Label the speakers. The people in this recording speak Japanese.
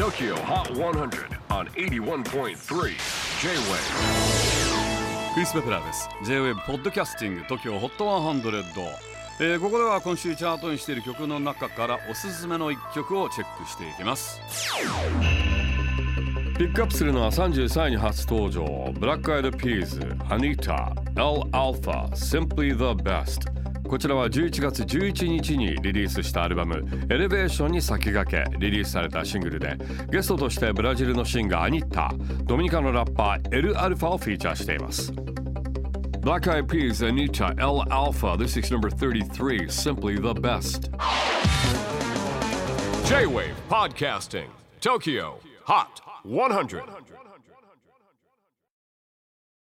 Speaker 1: TOKYO HOT 100 on 81.3 J-WAVE
Speaker 2: クリス・ベプラーです。J-WAVE ポッドキャスティング TOKYO HOT 100、えーここでは今週チャートにしている曲の中からおすすめの一曲をチェックしていきます。
Speaker 1: ピックアップするのは33位に初登場。ブラックアイドピーズ Anita L Alpha Simply the Best こちらは11月11日にリリースしたアルバム「エレベーション」に先駆けリリースされたシングルでゲストとしてブラジルのシンガーアニッタドミニカのラッパーエル・アルファをフィーチャーしています Black Eyed Peas, Anita, L Alpha. This is number 33, Simply the Best. J Wave Podcasting, Tokyo Hot 100.